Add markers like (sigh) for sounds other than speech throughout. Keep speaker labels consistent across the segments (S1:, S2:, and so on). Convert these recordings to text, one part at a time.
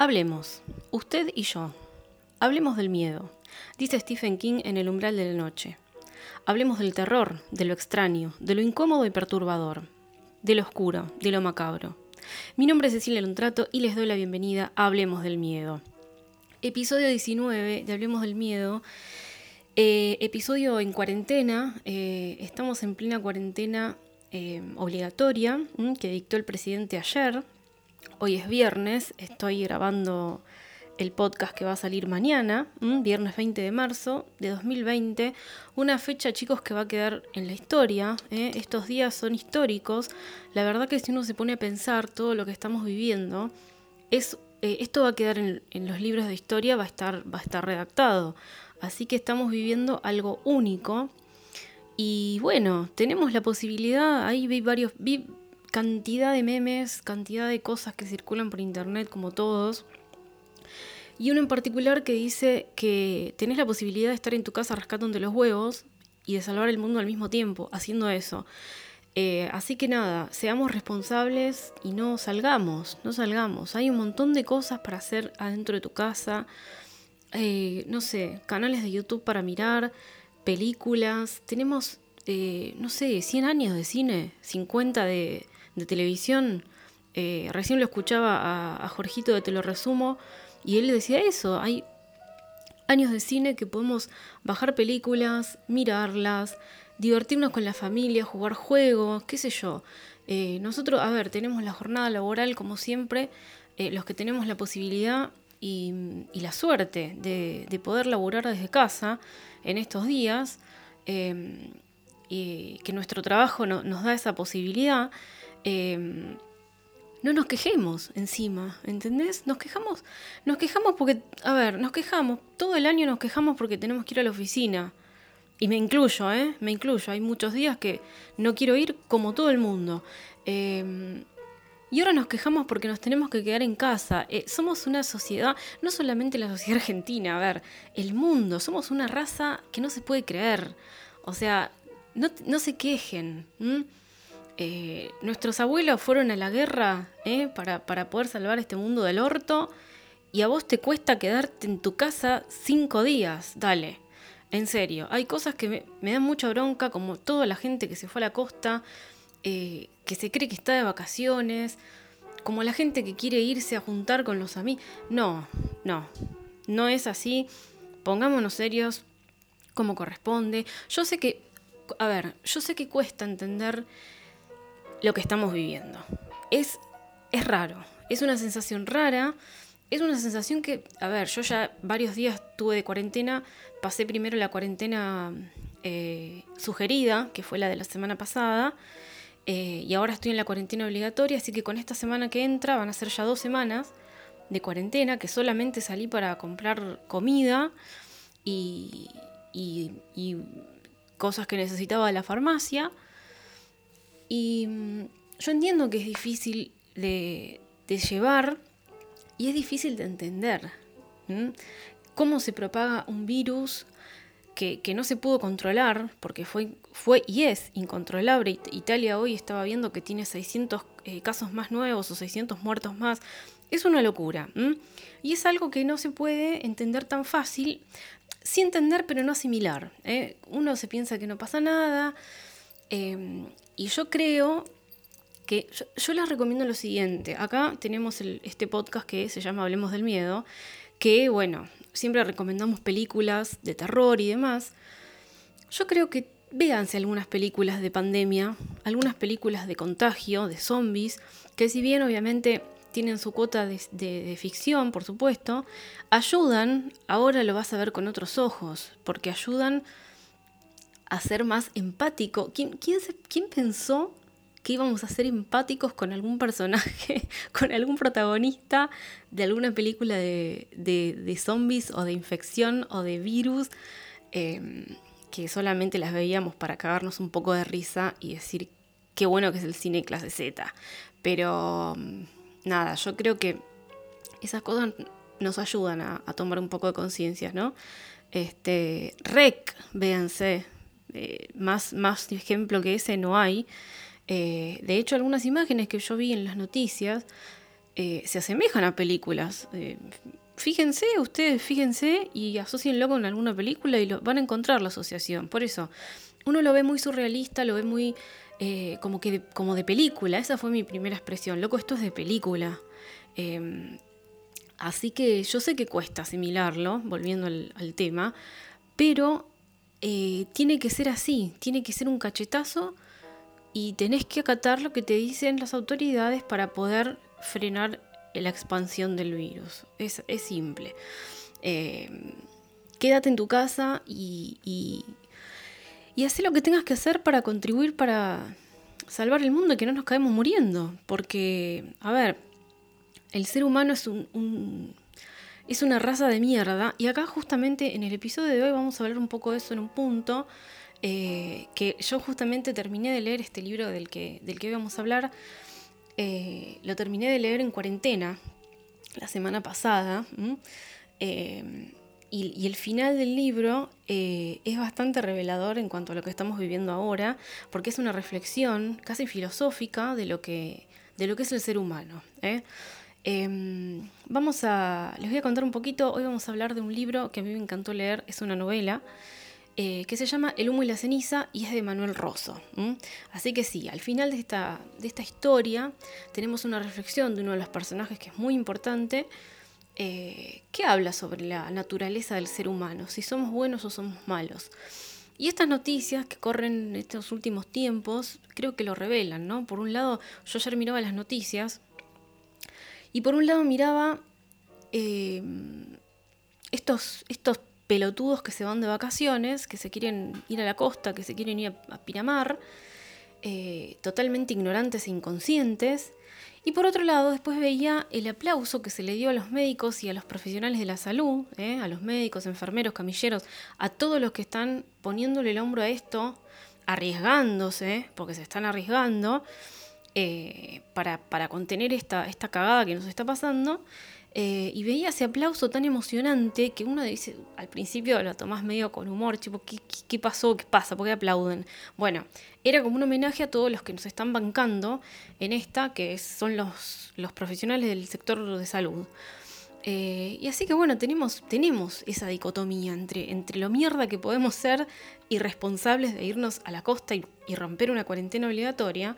S1: Hablemos, usted y yo. Hablemos del miedo, dice Stephen King en El umbral de la noche. Hablemos del terror, de lo extraño, de lo incómodo y perturbador, de lo oscuro, de lo macabro. Mi nombre es Cecilia Lontrato y les doy la bienvenida a Hablemos del Miedo. Episodio 19 de Hablemos del Miedo. Eh, episodio en cuarentena. Eh, estamos en plena cuarentena eh, obligatoria que dictó el presidente ayer, Hoy es viernes, estoy grabando el podcast que va a salir mañana, viernes 20 de marzo de 2020. Una fecha, chicos, que va a quedar en la historia. ¿eh? Estos días son históricos. La verdad que si uno se pone a pensar todo lo que estamos viviendo, es, eh, esto va a quedar en, los libros de historia, va a, estar, va a estar redactado. Así que estamos viviendo algo único. Y bueno, tenemos la posibilidad, ahí vi varios, cantidad de memes, cantidad de cosas que circulan por internet como todos. Y uno en particular que dice que tenés la posibilidad de estar en tu casa rascándote los huevos y de salvar el mundo al mismo tiempo, haciendo eso. Eh, así que nada, seamos responsables y no salgamos, no salgamos. Hay un montón de cosas para hacer adentro de tu casa. Eh, no sé, canales de YouTube para mirar, películas. Tenemos, eh, no sé, 100 años de cine, 50 de, de televisión. Eh, recién lo escuchaba a, Jorgito de Te lo resumo y él decía eso, hay años de cine que podemos bajar películas, mirarlas, divertirnos con la familia, jugar juegos, qué sé yo. Eh, nosotros, a ver, tenemos la jornada laboral como siempre, eh, los que tenemos la posibilidad y, la suerte de, poder laburar desde casa en estos días, y que nuestro trabajo nos da esa posibilidad. Em, no nos quejemos encima, ¿entendés? Nos quejamos, nos quejamos porque, a ver, nos quejamos, todo el año nos quejamos porque tenemos que ir a la oficina. Y me incluyo, ¿eh? Me incluyo. Hay muchos días que no quiero ir como todo el mundo. Em, y ahora nos quejamos porque nos tenemos que quedar en casa. Eh, somos una sociedad, no solamente la sociedad (laughs) argentina, a ver, el mundo. Somos una raza que no se puede creer. O sea, no, se quejen. Eh, nuestros abuelos fueron a la guerra eh, para, poder salvar este mundo del orto y a vos te cuesta quedarte en tu casa cinco días, dale. En serio, hay cosas que me, dan mucha bronca, como toda la gente que se fue a la costa, eh, que se cree que está de vacaciones, como la gente que quiere irse a juntar con los amigos. No, no, no es así. Pongámonos serios como corresponde. Yo sé que, a ver, yo sé que cuesta entender lo que estamos viviendo. Es, es raro, es una sensación rara, es una sensación que, a ver, yo ya varios días tuve de cuarentena, pasé primero la cuarentena eh, sugerida, que fue la de la semana pasada, eh, y ahora estoy en la cuarentena obligatoria, así que con esta semana que entra van a ser ya dos semanas de cuarentena, que solamente salí para comprar comida y, y, y cosas que necesitaba de la farmacia. Y mm, yo entiendo que es difícil de, llevar y es difícil de entender cómo se propaga un virus que, no se pudo controlar, porque fue, fue y es incontrolable. Italia hoy estaba viendo que tiene 600 eh, casos más nuevos o 600 muertos más. Es una locura. Y es algo que no se puede entender tan fácil, sí entender pero no asimilar. ¿eh? Uno se piensa que no pasa nada. Em, y yo creo que yo, les recomiendo lo siguiente. Acá tenemos este podcast que se llama Hablemos del Miedo, que bueno, siempre recomendamos películas de terror y demás. Yo creo que véanse algunas películas de pandemia, algunas películas de contagio, de zombies, que si bien obviamente tienen su cuota de, ficción, por supuesto, ayudan, ahora lo vas a ver con otros ojos, porque ayudan a ser más empático. ¿Quién, quién, pensó que íbamos a ser empáticos con algún personaje, (laughs) con algún protagonista de alguna película de, zombies o de infección o de virus? Em, que solamente las veíamos para cagarnos un poco de risa y decir qué bueno que es el cine clase Z. Pero mm, nada, yo creo que esas cosas nos ayudan a, tomar un poco de conciencia, ¿no? Este, rec, véanse, más, más ejemplo que ese no hay. Eh, de hecho, algunas imágenes que yo vi en las noticias eh, se asemejan a películas. Eh, fíjense, ustedes fíjense y asocienlo con alguna película y van a encontrar la asociación. Por eso, uno lo ve muy surrealista, lo ve muy como que de, como de película. Esa fue mi primera expresión. Loco, esto es de película. Em, así que yo sé que cuesta asimilarlo, volviendo al, tema, pero eh, tiene que ser así, tiene que ser un cachetazo y tenés que acatar lo que te dicen las autoridades para poder frenar la expansión del virus. Es, simple. Em, quédate en tu casa y, y haz lo que tengas que hacer para contribuir para salvar el mundo y que no nos caemos muriendo. Porque, a ver, el ser humano es un, es una raza de mierda. Y acá justamente en el episodio de hoy vamos a hablar un poco de eso en un punto. Eh, que yo justamente terminé de leer este libro del que, del que hoy vamos a hablar. Eh, lo terminé de leer en cuarentena la semana pasada. Y, el final del libro eh, es bastante revelador en cuanto a lo que estamos viviendo ahora, porque es una reflexión casi filosófica de lo que, de lo que es el ser humano. Em, vamos a, les voy a contar un poquito, hoy vamos a hablar de un libro que a mí me encantó leer, es una novela, eh, que se llama El humo y la ceniza y es de Manuel Rosso. Así que sí, al final de esta, de esta historia tenemos una reflexión de uno de los personajes que es muy importante, eh, que habla sobre la naturaleza del ser humano, si somos buenos o somos malos. Y estas noticias que corren en estos últimos tiempos, creo que lo revelan, ¿no? Por un lado, yo ayer miraba las noticias y por un lado miraba eh, estos, estos pelotudos que se van de vacaciones, que se quieren ir a la costa, que se quieren ir a, Piramar, eh, totalmente ignorantes e inconscientes, y por otro lado, después veía el aplauso que se le dio a los médicos y a los profesionales de la salud, ¿eh? a los médicos, enfermeros, camilleros, a todos los que están poniéndole el hombro a esto, arriesgándose, porque se están arriesgando, eh, para, para, contener esta, esta cagada que nos está pasando. Eh, y veía ese aplauso tan emocionante que uno dice, al principio lo tomás medio con humor, tipo, ¿qué, qué, pasó? ¿Qué pasa? ¿Por qué aplauden? Bueno, era como un homenaje a todos los que nos están bancando en esta, que son los, los profesionales del sector de salud. Eh, y así que bueno, tenemos, tenemos esa dicotomía entre, entre lo mierda que podemos ser irresponsables de irnos a la costa y romper una cuarentena obligatoria.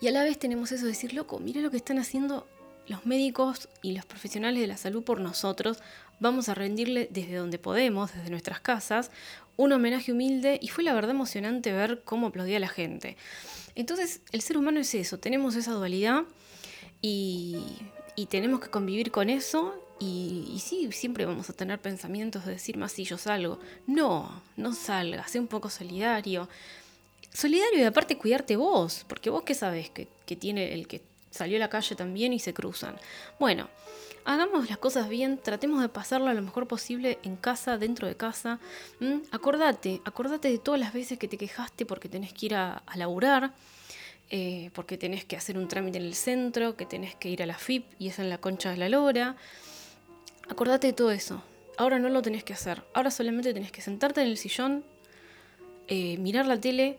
S1: Y a la vez tenemos eso de decir, loco, mira lo que están haciendo los médicos y los profesionales de la salud por nosotros, vamos a rendirle desde donde podemos, desde nuestras casas, un homenaje humilde y fue la verdad emocionante ver cómo aplaudía la gente. Entonces, el ser humano es eso, tenemos esa dualidad y, tenemos que convivir con eso y, sí, siempre vamos a tener pensamientos de decir más si yo salgo. No, no salga, sé un poco solidario. Solidario y aparte cuidarte vos, porque vos qué sabes que, tiene el que salió a la calle también y se cruzan. Bueno, hagamos las cosas bien, tratemos de pasarlo a lo mejor posible en casa, dentro de casa. Acordate, acordate de todas las veces que te quejaste porque tenés que ir a, laburar, eh, porque tenés que hacer un trámite en el centro, que tenés que ir a la FIP y es en la concha de la lora. Acordate de todo eso. Ahora no lo tenés que hacer. Ahora solamente tenés que sentarte en el sillón, eh, mirar la tele,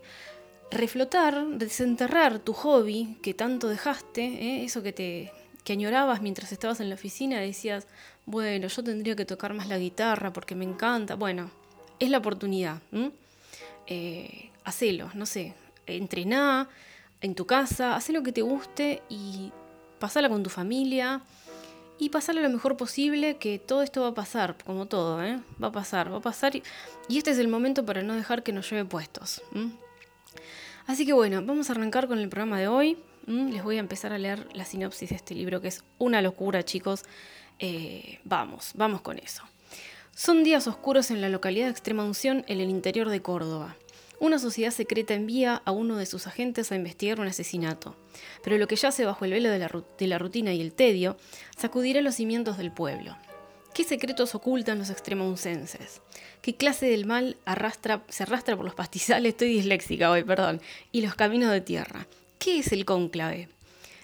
S1: reflotar, desenterrar tu hobby que tanto dejaste, ¿eh? eso que te que añorabas mientras estabas en la oficina, decías, bueno, yo tendría que tocar más la guitarra porque me encanta. Bueno, es la oportunidad. Eh, hacelo, no sé, entrená en tu casa, haz lo que te guste y pasala con tu familia y pasala lo mejor posible, que todo esto va a pasar, como todo, ¿eh? va a pasar, va a pasar y, este es el momento para no dejar que nos lleve puestos. Así que bueno, vamos a arrancar con el programa de hoy. Les voy a empezar a leer la sinopsis de este libro, que es una locura, chicos. Eh, vamos, vamos con eso. Son días oscuros en la localidad de Extrema Unción, en el interior de Córdoba. Una sociedad secreta envía a uno de sus agentes a investigar un asesinato. Pero lo que yace bajo el velo de la rutina y el tedio sacudirá los cimientos del pueblo. ¿Qué secretos ocultan los extremouncenses? ¿Qué clase del mal arrastra, se arrastra por los pastizales? (laughs) Estoy disléxica hoy, perdón. Y los caminos de tierra. ¿Qué es el cónclave?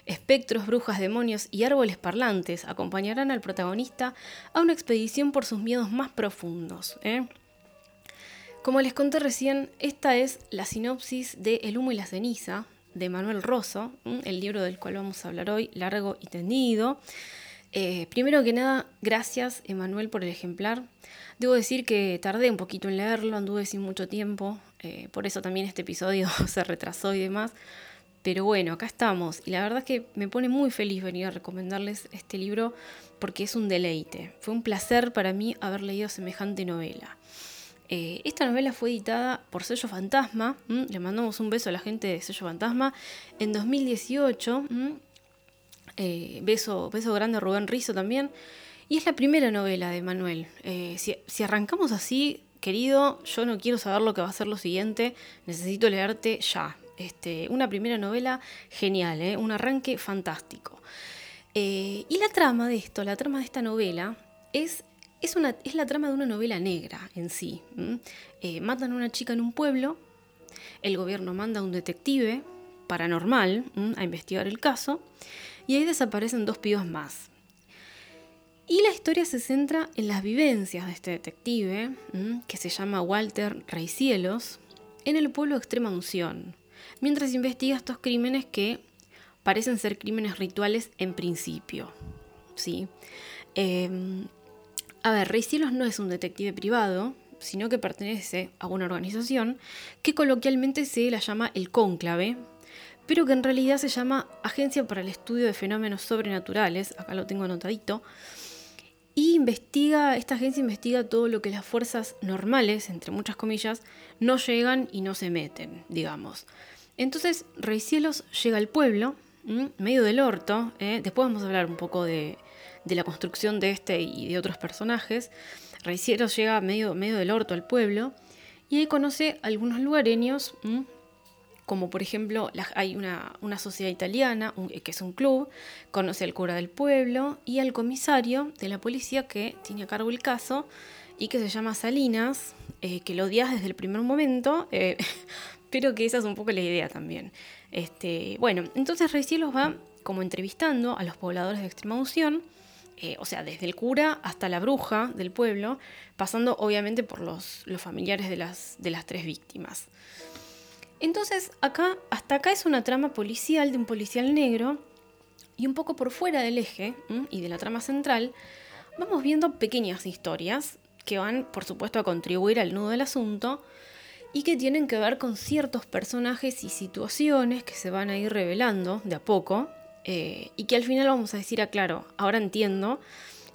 S1: Espectros, brujas, demonios y árboles parlantes acompañarán al protagonista a una expedición por sus miedos más profundos. ¿eh? Como les conté recién, esta es la sinopsis de El humo y la ceniza, de Manuel Rosso, el libro del cual vamos a hablar hoy, largo y tendido. Eh, primero que nada, gracias Emanuel por el ejemplar. Debo decir que tardé un poquito en leerlo, anduve sin mucho tiempo, eh, por eso también este episodio (laughs) se retrasó y demás. Pero bueno, acá estamos y la verdad es que me pone muy feliz venir a recomendarles este libro porque es un deleite. Fue un placer para mí haber leído semejante novela. Eh, esta novela fue editada por Sello Fantasma, le mandamos un beso a la gente de Sello Fantasma, en 2018. Eh, beso, beso grande a Rubén Rizo también. Y es la primera novela de Manuel. Eh, si, arrancamos así, querido, yo no quiero saber lo que va a ser lo siguiente, necesito leerte ya. Este, una primera novela genial, ¿eh? un arranque fantástico. y la trama de esto, la trama de esta novela, es, es, una, es la trama de una novela negra en sí. matan a una chica en un pueblo, el gobierno manda a un detective paranormal a investigar el caso, y ahí desaparecen dos pibos más. Y la historia se centra en las vivencias de este detective, que se llama Walter Reicielos, en el pueblo de Extrema Unción, mientras investiga estos crímenes que parecen ser crímenes rituales en principio. ¿sí? Em, a ver, Reicielos no es un detective privado, sino que pertenece a una organización que coloquialmente se la llama el Cónclave, pero que en realidad se llama Agencia para el Estudio de Fenómenos Sobrenaturales, acá lo tengo anotadito, y investiga, esta agencia investiga todo lo que las fuerzas normales, entre muchas comillas, no llegan y no se meten, digamos. Entonces, Rey Cielos llega al pueblo, medio del orto, ¿eh? después vamos a hablar un poco de, la construcción de este y de otros personajes. Rey Cielos llega medio, medio del orto al pueblo y ahí conoce a algunos lugareños como por ejemplo hay una, sociedad italiana, que es un club, conoce al cura del pueblo y al comisario de la policía que tiene a cargo el caso y que se llama Salinas, eh, que lo odias desde el primer momento, eh, (laughs) pero que esa es un poco la idea también. Este, bueno, entonces Cielos va como entrevistando a los pobladores de Extrema Unción, eh, o sea, desde el cura hasta la bruja del pueblo, pasando obviamente por los, los familiares de las, de las tres víctimas. Entonces, acá, hasta acá es una trama policial de un policial negro y un poco por fuera del eje y de la trama central, vamos viendo pequeñas historias que van, por supuesto, a contribuir al nudo del asunto y que tienen que ver con ciertos personajes y situaciones que se van a ir revelando de a poco eh, y que al final vamos a decir, ah, claro, ahora entiendo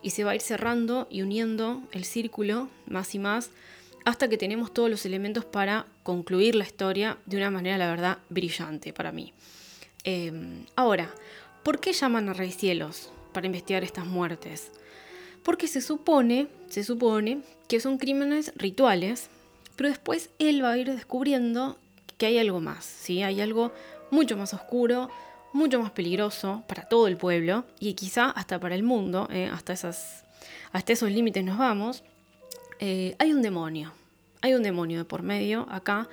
S1: y se va a ir cerrando y uniendo el círculo más y más hasta que tenemos todos los elementos para concluir la historia de una manera, la verdad, brillante para mí. Em, ahora, ¿por qué llaman a Rey Cielos para investigar estas muertes? Porque se supone, se supone que son crímenes rituales, pero después él va a ir descubriendo que hay algo más, ¿sí? Hay algo mucho más oscuro, mucho más peligroso para todo el pueblo y quizá hasta para el mundo, ¿eh? hasta, esos límites nos vamos. Eh, hay un demonio, hay un demonio de por medio acá,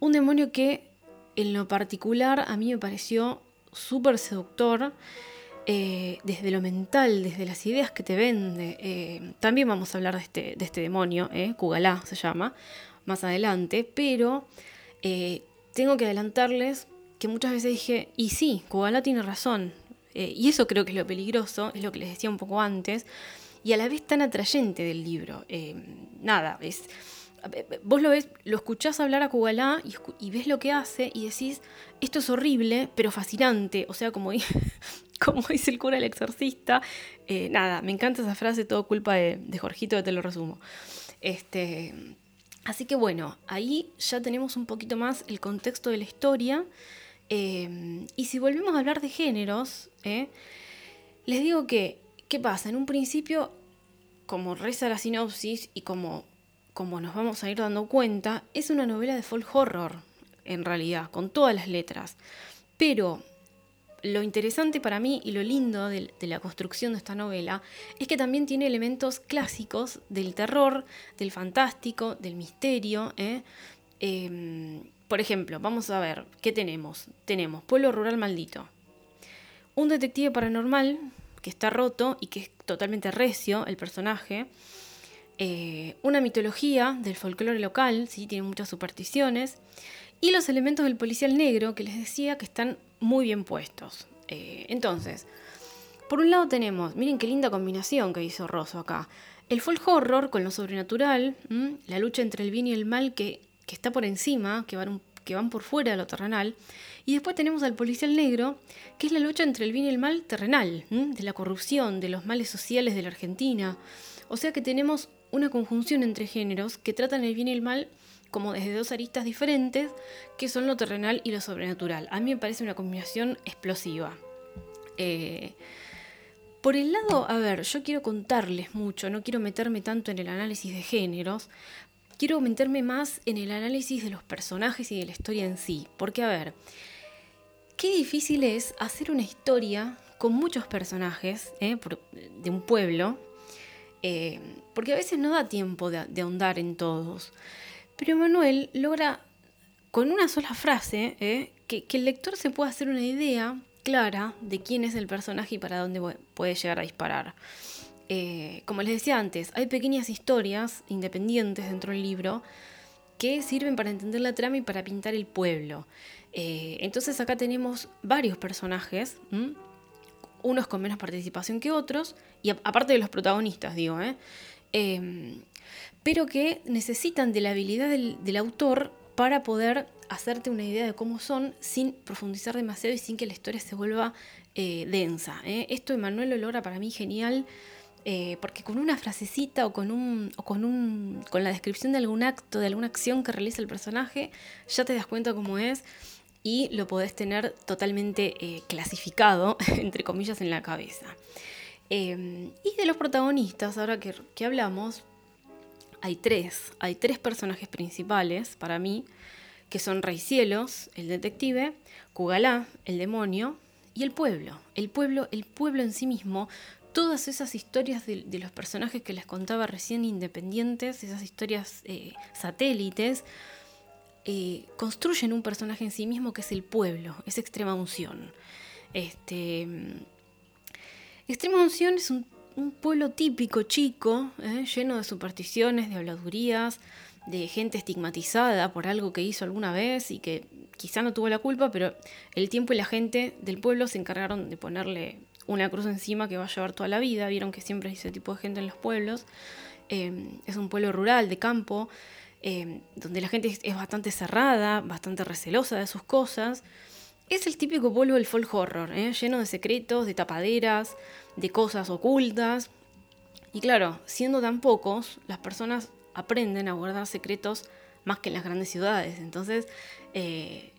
S1: un demonio que en lo particular a mí me pareció súper seductor. Eh, desde lo mental, desde las ideas que te vende. Eh, también vamos a hablar de este, de este demonio, eh, Kugalá se llama, más adelante, pero tengo que adelantarles que muchas veces dije, y sí, Kugalá tiene razón, y eso creo que es lo peligroso, es lo que les decía un poco antes, y a la vez tan atrayente del libro. nada, es vos lo ves, lo escuchás hablar a Kugalá y, ves lo que hace y decís, esto es horrible, pero fascinante. O sea, como, (laughs) como dice el cura el exorcista. Eh, nada, me encanta esa frase, todo culpa de, de Jorgito, te lo resumo. Este, así que bueno, ahí ya tenemos un poquito más el contexto de la historia. Eh, y si volvemos a hablar de géneros, eh, les digo que, ¿qué pasa? En un principio, como reza la sinopsis y como como nos vamos a ir dando cuenta, es una novela de folk horror, en realidad, con todas las letras. Pero lo interesante para mí y lo lindo de, la construcción de esta novela es que también tiene elementos clásicos del terror, del fantástico, del misterio. ¿eh? Em, por ejemplo, vamos a ver, ¿qué tenemos? Tenemos Pueblo Rural Maldito. Un detective paranormal que está roto y que es totalmente recio, el personaje. Eh, una mitología del folclore local, ¿sí? tiene muchas supersticiones, y los elementos del policial negro que les decía que están muy bien puestos. Eh, entonces, por un lado tenemos, miren qué linda combinación que hizo Rosso acá, el folk horror con lo sobrenatural, la lucha entre el bien y el mal que, está por encima, que van, que van por fuera de lo terrenal, y después tenemos al policial negro, que es la lucha entre el bien y el mal terrenal, de la corrupción, de los males sociales de la Argentina. O sea que tenemos una conjunción entre géneros que tratan el bien y el mal como desde dos aristas diferentes, que son lo terrenal y lo sobrenatural. A mí me parece una combinación explosiva. Eh, por el lado, a ver, yo quiero contarles mucho, no quiero meterme tanto en el análisis de géneros, quiero meterme más en el análisis de los personajes y de la historia en sí. Porque, a ver, qué difícil es hacer una historia con muchos personajes eh, de un pueblo, eh, porque a veces no da tiempo de ahondar en todos. Pero Manuel logra con una sola frase eh, que, el lector se pueda hacer una idea clara de quién es el personaje y para dónde puede llegar a disparar. Como les decía antes, hay pequeñas historias independientes dentro del libro que sirven para entender la trama y para pintar el pueblo. Eh, entonces acá tenemos varios personajes, unos con menos participación que otros, y aparte de los protagonistas, digo, ¿eh? pero que necesitan de la habilidad del, autor para poder hacerte una idea de cómo son sin profundizar demasiado y sin que la historia se vuelva eh, densa. ¿eh? Esto Emanuel lo logra para mí genial. Porque con una frasecita o con un, o con un con la descripción de algún acto, de alguna acción que realiza el personaje, ya te das cuenta cómo es y lo podés tener totalmente clasificado, (laughs) entre comillas, en la cabeza. y de los protagonistas, ahora que, que hablamos, hay tres, hay tres personajes principales para mí, que son Rey Cielos, el detective, Kugalá, el demonio, y el pueblo. El pueblo, el pueblo en sí mismo, todas esas historias de, los personajes que les contaba recién independientes, esas historias eh, satélites, eh, construyen un personaje en sí mismo que es el pueblo, es extrema unción. Este, extrema unción es un pueblo típico chico, ¿eh? lleno de supersticiones, de habladurías, de gente estigmatizada por algo que hizo alguna vez y que quizá no tuvo la culpa, pero el tiempo y la gente del pueblo se encargaron de ponerle una cruz encima que va a llevar toda la vida. Vieron que siempre hay ese tipo de gente en los pueblos. Em, es un pueblo rural, de campo, em, donde la gente es bastante cerrada, bastante recelosa de sus cosas. Es el típico pueblo del folk horror, ¿eh? lleno de secretos, de tapaderas, de cosas ocultas. Y claro, siendo tan pocos, las personas aprenden a guardar secretos más que en las grandes ciudades. Entonces, eh,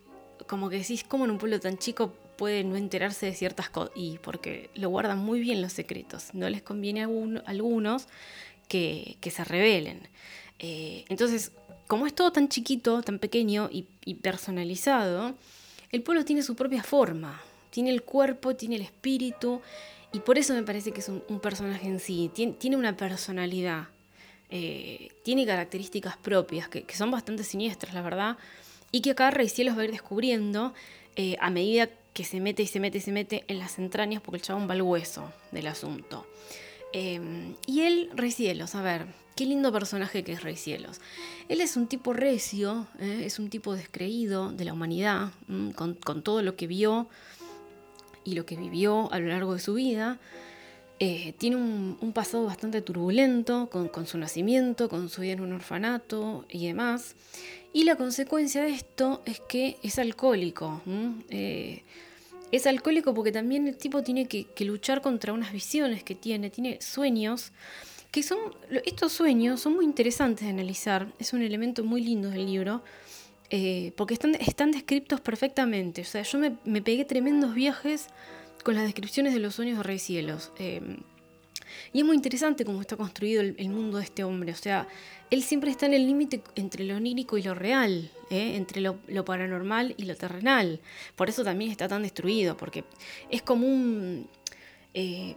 S1: como que decís, ¿cómo en un pueblo tan chico puede no enterarse de ciertas cosas? Y porque lo guardan muy bien los secretos. No les conviene a, algunos que, se revelen. Eh, entonces, como es todo tan chiquito, tan pequeño y personalizado, el pueblo tiene su propia forma. Tiene el cuerpo, tiene el espíritu y por eso me parece que es un, personaje en sí, tiene, una personalidad, eh, tiene características propias que, son bastante siniestras, la verdad, y que acá Rey Cielos va a ir descubriendo eh, a medida que se mete y se mete y se mete en las entrañas porque el chabón va al hueso del asunto. Y él, Rey Cielos, a ver, qué lindo personaje que es Rey Cielos. Él es un tipo recio, eh, es un tipo descreído de la humanidad, con, todo lo que vio y lo que vivió a lo largo de su vida. Eh, tiene un, pasado bastante turbulento con, su nacimiento, con su vida en un orfanato y demás. Y la consecuencia de esto es que es alcohólico. Eh, es alcohólico porque también el tipo tiene que, luchar contra unas visiones que tiene, tiene sueños, que son, estos sueños son muy interesantes de analizar, es un elemento muy lindo del libro, eh, porque están, están descritos perfectamente. O sea, yo me, pegué tremendos viajes con las descripciones de los sueños de Rey Cielos. Em, y es muy interesante cómo está construido el, mundo de este hombre. O sea, él siempre está en el límite entre lo onírico y lo real, ¿eh? entre lo, paranormal y lo terrenal. Por eso también está tan destruido, porque es como un... Eh,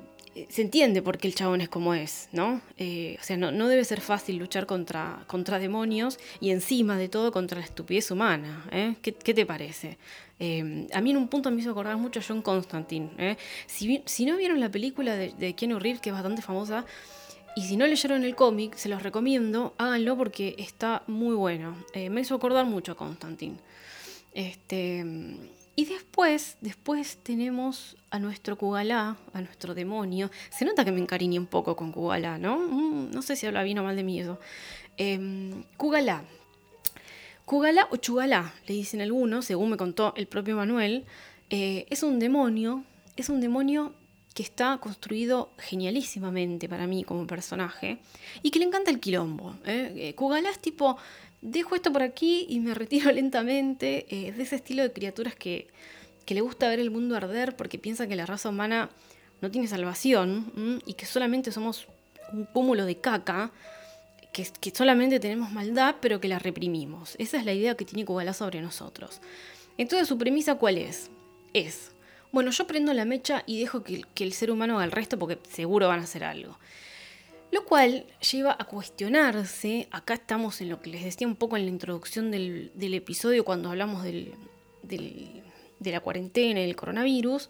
S1: se entiende por qué el chabón es como es, ¿no? Eh, o sea, no, debe ser fácil luchar contra, contra demonios y encima de todo contra la estupidez humana. ¿eh? ¿Qué, te parece? Eh, a mí en un punto me hizo acordar mucho a John Constantine. ¿eh? Si, si, no vieron la película de, de Keanu que es bastante famosa, y si no leyeron el cómic, se los recomiendo, háganlo porque está muy bueno. me hizo acordar mucho a Constantine. Este, y después, después tenemos a nuestro Kugalá, a nuestro demonio. Se nota que me encariñé un poco con Kugalá, ¿no? Mm, no sé si habla bien o mal de mí eso. Eh, Kugalá. Kugalá o Chugalá, le dicen algunos, según me contó el propio Manuel, eh, es un demonio, es un demonio que está construido genialísimamente para mí como personaje y que le encanta el quilombo. ¿eh? eh Kugalá es tipo, dejo esto por aquí y me (laughs) retiro lentamente. Es eh, de ese estilo de criaturas que, le gusta ver el mundo arder porque piensa que la raza humana no tiene salvación y que solamente somos un cúmulo de caca. Que, que, solamente tenemos maldad, pero que la reprimimos. Esa es la idea que tiene Kugalá sobre nosotros. Entonces, su premisa, ¿cuál es? Es bueno, yo prendo la mecha y dejo que, el ser humano haga el resto porque seguro van a hacer algo. Lo cual lleva a cuestionarse, acá estamos en lo que les decía un poco en la introducción del, episodio cuando hablamos de la cuarentena y del coronavirus,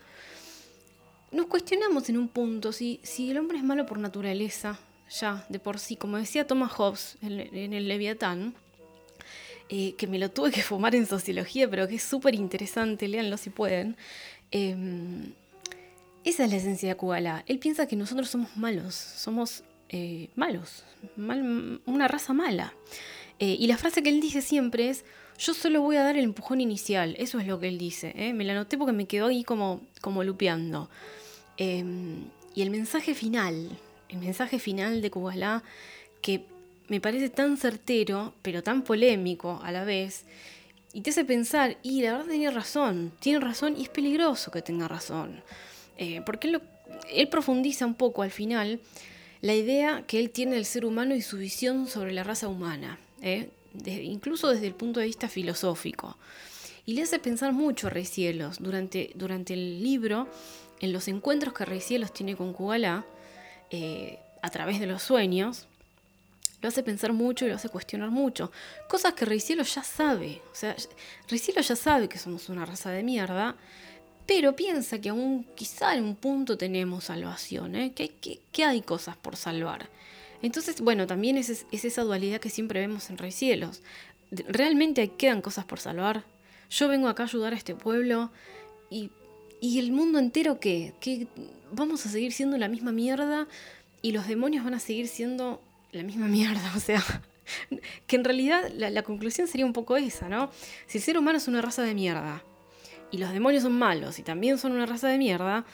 S1: nos cuestionamos en un punto si, si el hombre es malo por naturaleza, ya de por sí, como decía Thomas Hobbes en, el Leviatán, eh, que me lo tuve que fumar en sociología, pero que es súper interesante, léanlo si pueden, Em, esa es la esencia de Kubala. Él piensa que nosotros somos malos, somos eh, malos, una raza mala. Eh, y la frase que él dice siempre es, yo solo voy a dar el empujón inicial, eso es lo que él dice. ¿eh? Me la anoté porque me quedó ahí como, como lupeando. Em, y el mensaje final, el mensaje final de Kubala, que me parece tan certero, pero tan polémico a la vez, y te hace pensar, y la verdad tiene razón, tiene razón y es peligroso que tenga razón. Porque él, profundiza un poco al final la idea que él tiene del ser humano y su visión sobre la raza humana, eh, incluso desde el punto de vista filosófico. Y le hace pensar mucho a Rey Cielos durante, durante el libro, en los encuentros que Rey Cielos tiene con Kugalá, eh, a través de los sueños, lo hace pensar mucho y lo hace cuestionar mucho. Cosas que Ricielo ya sabe. O sea, Ricielo ya sabe que somos una raza de mierda, pero piensa que aún quizá en un punto tenemos salvación, ¿eh? que, hay cosas por salvar. Entonces, bueno, también es, esa dualidad que siempre vemos en Ricielos. ¿Realmente quedan cosas por salvar? Yo vengo acá a ayudar a este pueblo y, el mundo entero qué? ¿Que vamos a seguir siendo la misma mierda y los demonios van a seguir siendo la misma mierda, (laughs) o sea, que en realidad la, conclusión sería un poco esa, ¿no? Si el ser humano es una raza de mierda y los demonios son malos y también son una raza de mierda,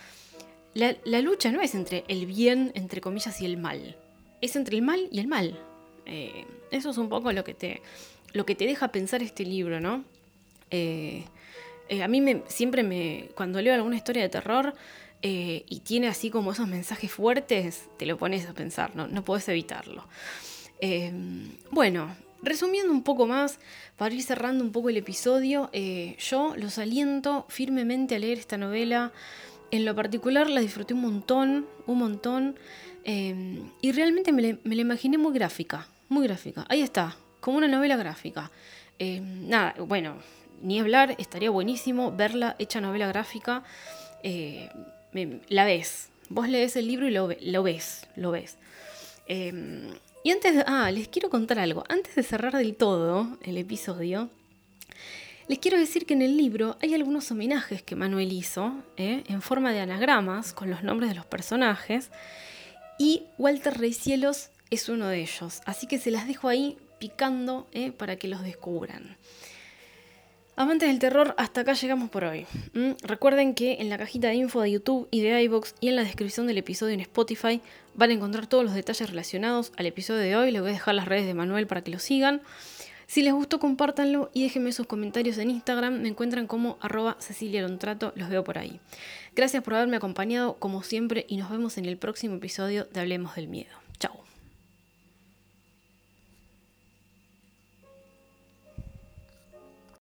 S1: la, lucha no es entre el bien, entre comillas, y el mal, es entre el mal y el mal. Eh, eso es un poco lo que te, lo que te deja pensar este libro, ¿no? Eh, eh, a mí me, siempre me, cuando leo alguna historia de terror, y tiene así como esos mensajes fuertes, te lo pones a pensar, no, no puedes evitarlo. Bueno, resumiendo un poco más, para ir cerrando un poco el episodio, eh, yo los aliento firmemente a leer esta novela. En lo particular la disfruté un montón, un montón, em, y realmente me, la imaginé muy gráfica, muy gráfica. Ahí está, como una novela gráfica. Em, nada, bueno, ni hablar, estaría buenísimo verla hecha novela gráfica. Eh, la ves. Vos lees el libro y lo, ves, lo ves. Y antes de, ah, les quiero contar algo. Antes de cerrar del todo el episodio, les quiero decir que en el libro hay algunos homenajes que Manuel hizo ¿eh? en forma de anagramas con los nombres de los personajes. Y Walter Cielos es uno de ellos. Así que se las dejo ahí picando ¿eh? para que los descubran. Amantes del terror, hasta acá llegamos por hoy. ¿Mm? Recuerden que en la cajita de info de YouTube y de iBox y en la descripción del episodio en Spotify van a encontrar todos los detalles relacionados al episodio de hoy. Les voy a dejar las redes de Manuel para que lo sigan. Si les gustó, compártanlo y déjenme sus comentarios en Instagram. Me encuentran como arroba Cecilia Lontrato, los veo por ahí. Gracias por haberme acompañado como siempre y nos vemos en el próximo episodio de Hablemos del Miedo.